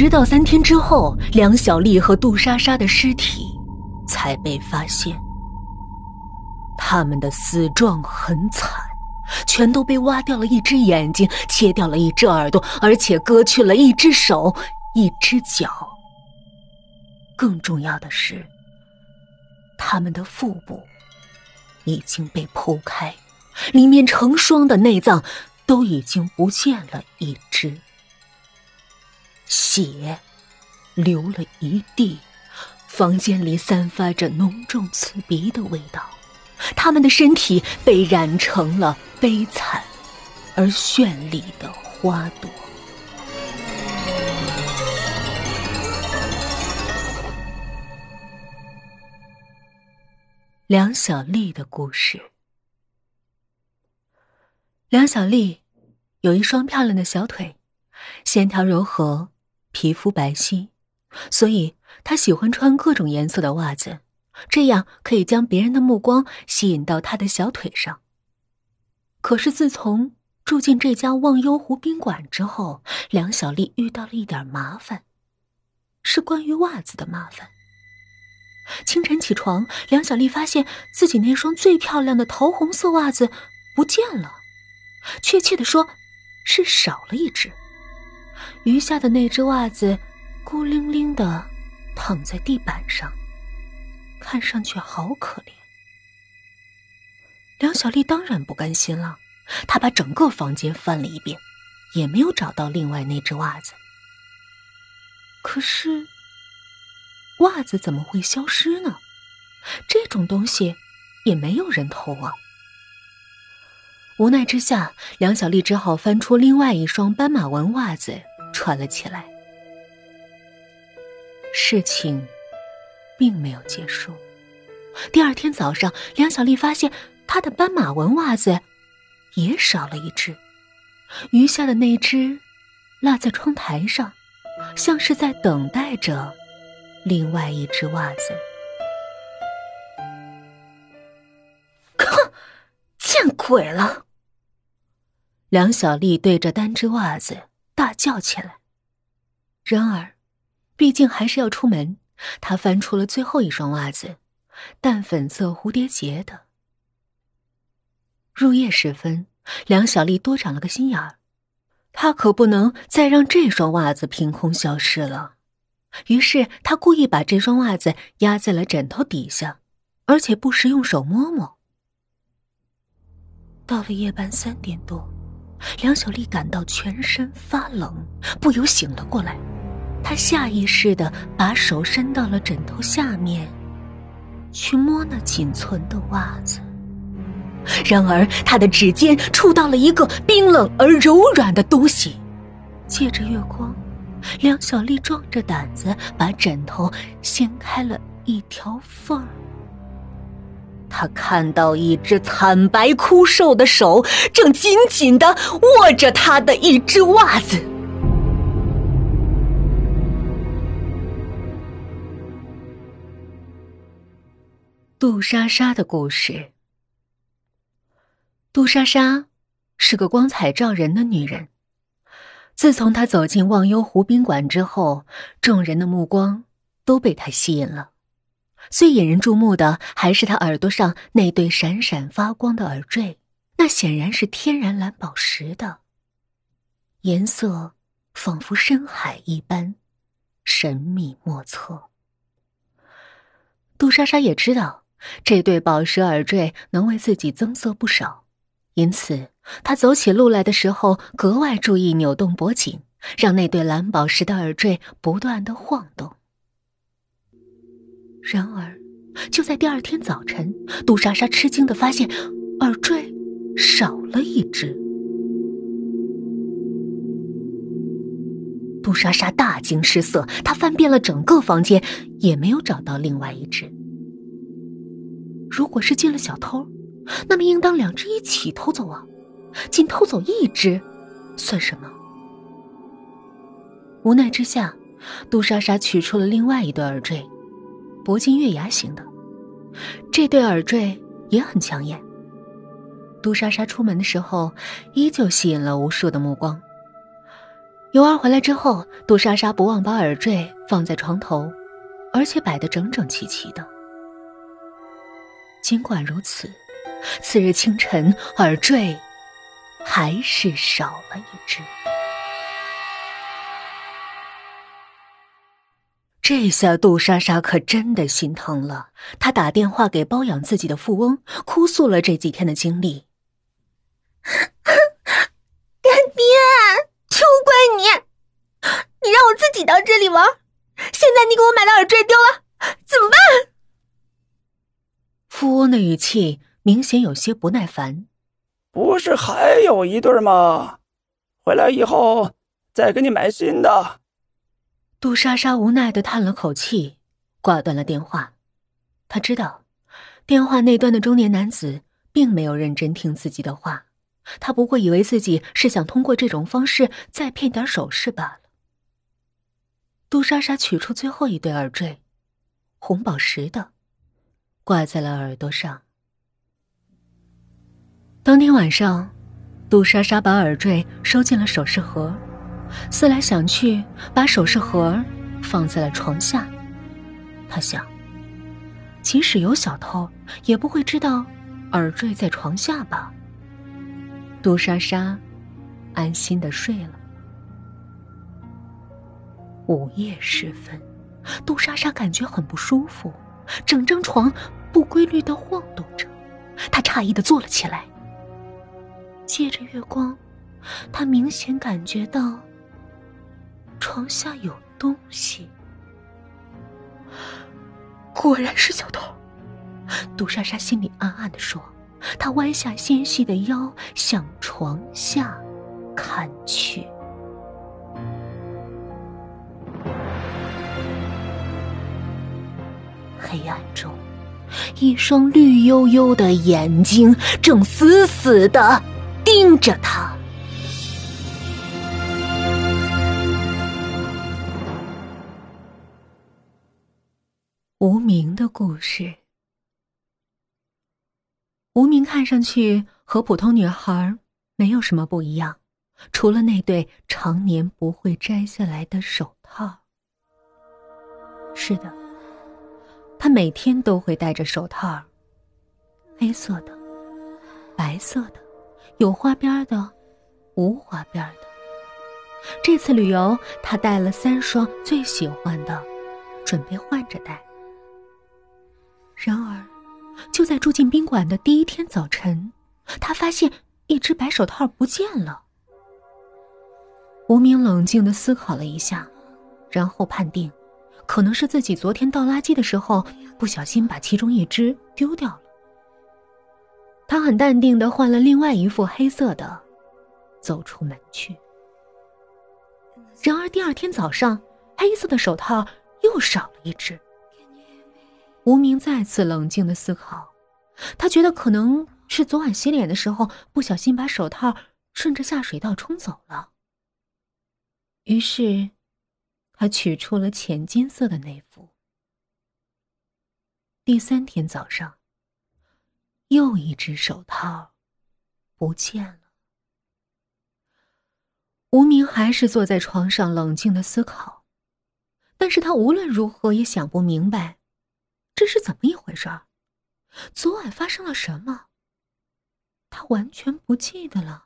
直到三天之后，梁小丽和杜莎莎的尸体才被发现。他们的死状很惨，全都被挖掉了一只眼睛，切掉了一只耳朵，而且割去了一只手、一只脚。更重要的是，他们的腹部已经被剖开，里面成双的内脏都已经不见了一只。血流了一地，房间里散发着浓重刺鼻的味道。他们的身体被染成了悲惨而绚丽的花朵。梁小丽的故事。梁小丽有一双漂亮的小腿，线条柔和。皮肤白皙，所以他喜欢穿各种颜色的袜子，这样可以将别人的目光吸引到他的小腿上。可是自从住进这家忘忧湖宾馆之后，梁小丽遇到了一点麻烦，是关于袜子的麻烦。清晨起床，梁小丽发现自己那双最漂亮的桃红色袜子不见了，确切的说，是少了一只。余下的那只袜子，孤零零的躺在地板上，看上去好可怜。梁小丽当然不甘心了，她把整个房间翻了一遍，也没有找到另外那只袜子。可是，袜子怎么会消失呢？这种东西也没有人偷啊！无奈之下，梁小丽只好翻出另外一双斑马纹袜子。穿了起来。事情并没有结束。第二天早上，梁小丽发现她的斑马纹袜子也少了一只，余下的那只落在窗台上，像是在等待着另外一只袜子。哼，见鬼了！梁小丽对着单只袜子。大叫起来。然而，毕竟还是要出门，他翻出了最后一双袜子，淡粉色蝴蝶结的。入夜时分，梁小丽多长了个心眼儿，她可不能再让这双袜子凭空消失了。于是，她故意把这双袜子压在了枕头底下，而且不时用手摸摸。到了夜半三点多。梁小丽感到全身发冷，不由醒了过来。她下意识的把手伸到了枕头下面，去摸那仅存的袜子。然而，她的指尖触到了一个冰冷而柔软的东西。借着月光，梁小丽壮着胆子把枕头掀开了一条缝儿。他看到一只惨白枯瘦的手，正紧紧的握着他的一只袜子。杜莎莎的故事。杜莎莎是个光彩照人的女人。自从她走进忘忧湖宾馆之后，众人的目光都被她吸引了。最引人注目的还是他耳朵上那对闪闪发光的耳坠，那显然是天然蓝宝石的，颜色仿佛深海一般神秘莫测。杜莎莎也知道这对宝石耳坠能为自己增色不少，因此她走起路来的时候格外注意扭动脖颈，让那对蓝宝石的耳坠不断的晃动。然而，就在第二天早晨，杜莎莎吃惊的发现，耳坠少了一只。杜莎莎大惊失色，她翻遍了整个房间，也没有找到另外一只。如果是进了小偷，那么应当两只一起偷走啊，仅偷走一只，算什么？无奈之下，杜莎莎取出了另外一对耳坠。铂金月牙形的，这对耳坠也很抢眼。杜莎莎出门的时候，依旧吸引了无数的目光。尤儿回来之后，杜莎莎不忘把耳坠放在床头，而且摆得整整齐齐的。尽管如此，次日清晨，耳坠还是少了一只。这下杜莎莎可真的心疼了，她打电话给包养自己的富翁，哭诉了这几天的经历。干爹，就怪你，你让我自己到这里玩，现在你给我买的耳坠丢了，怎么办？富翁的语气明显有些不耐烦。不是还有一对吗？回来以后再给你买新的。杜莎莎无奈的叹了口气，挂断了电话。她知道，电话那端的中年男子并没有认真听自己的话，他不过以为自己是想通过这种方式再骗点首饰罢了。杜莎莎取出最后一对耳坠，红宝石的，挂在了耳朵上。当天晚上，杜莎莎把耳坠收进了首饰盒。思来想去，把首饰盒放在了床下。他想，即使有小偷，也不会知道耳坠在床下吧。杜莎莎安心的睡了。午夜时分，杜莎莎感觉很不舒服，整张床不规律的晃动着。她诧异的坐了起来，借着月光，她明显感觉到。床下有东西，果然是小偷。杜莎莎心里暗暗的说，她弯下纤细的腰向床下看去。黑暗中，一双绿油油的眼睛正死死的盯着她。无名的故事。无名看上去和普通女孩没有什么不一样，除了那对常年不会摘下来的手套。是的，她每天都会戴着手套，黑色的、白色的、有花边的、无花边的。这次旅游，她带了三双最喜欢的，准备换着戴。然而，就在住进宾馆的第一天早晨，他发现一只白手套不见了。无名冷静的思考了一下，然后判定，可能是自己昨天倒垃圾的时候不小心把其中一只丢掉了。他很淡定的换了另外一副黑色的，走出门去。然而第二天早上，黑色的手套又少了一只。无名再次冷静的思考，他觉得可能是昨晚洗脸的时候不小心把手套顺着下水道冲走了。于是，他取出了浅金色的那副。第三天早上，又一只手套不见了。无名还是坐在床上冷静的思考，但是他无论如何也想不明白。这是怎么一回事？昨晚发生了什么？他完全不记得了。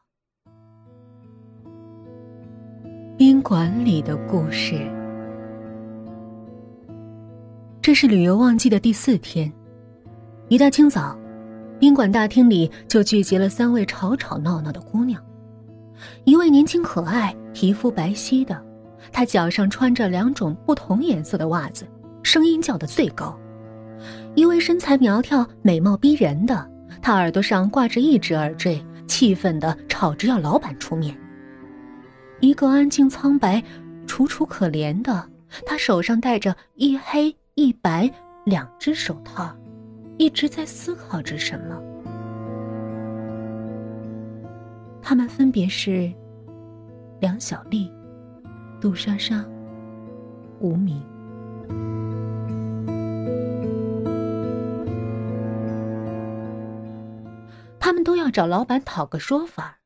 宾馆里的故事。这是旅游旺季的第四天，一大清早，宾馆大厅里就聚集了三位吵吵闹闹的姑娘。一位年轻可爱、皮肤白皙的，她脚上穿着两种不同颜色的袜子，声音叫得最高。一位身材苗条、美貌逼人的，他耳朵上挂着一只耳坠，气愤地吵着要老板出面。一个安静苍白、楚楚可怜的，他手上戴着一黑一白两只手套，一直在思考着什么。他们分别是梁小丽、杜莎莎、无名。都要找老板讨个说法，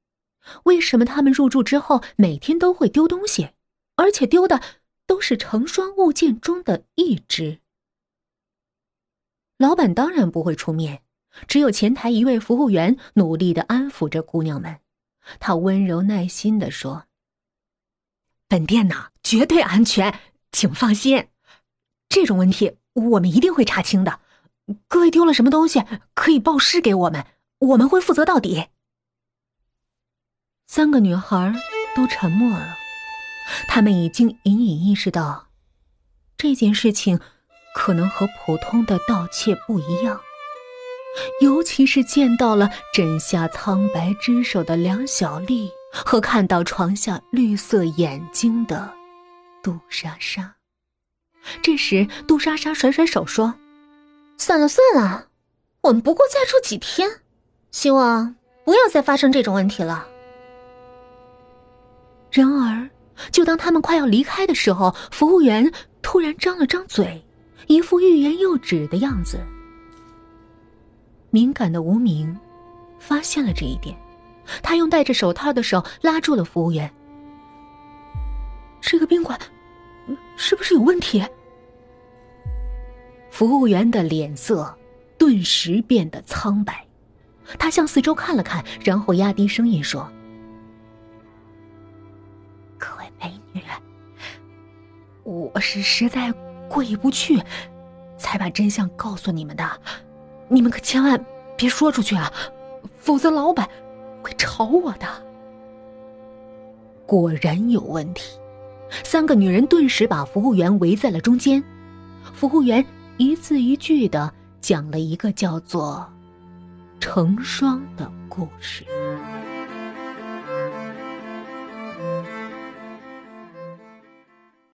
为什么他们入住之后每天都会丢东西，而且丢的都是成双物件中的一只。老板当然不会出面，只有前台一位服务员努力的安抚着姑娘们。他温柔耐心的说：“本店呢，绝对安全，请放心。这种问题我们一定会查清的。各位丢了什么东西，可以报失给我们，我们会负责到底。”三个女孩都沉默了，她们已经隐隐意识到，这件事情可能和普通的盗窃不一样。尤其是见到了枕下苍白之手的梁小丽，和看到床下绿色眼睛的杜莎莎。这时，杜莎莎甩甩手说：“算了算了，我们不过再住几天，希望不要再发生这种问题了。”然而，就当他们快要离开的时候，服务员突然张了张嘴，一副欲言又止的样子。敏感的无名发现了这一点，他用戴着手套的手拉住了服务员。这个宾馆是不是有问题？服务员的脸色顿时变得苍白，他向四周看了看，然后压低声音说：“各位美女，我是实在过意不去，才把真相告诉你们的。”你们可千万别说出去啊，否则老板会炒我的。果然有问题，三个女人顿时把服务员围在了中间。服务员一字一句的讲了一个叫做“成双”的故事。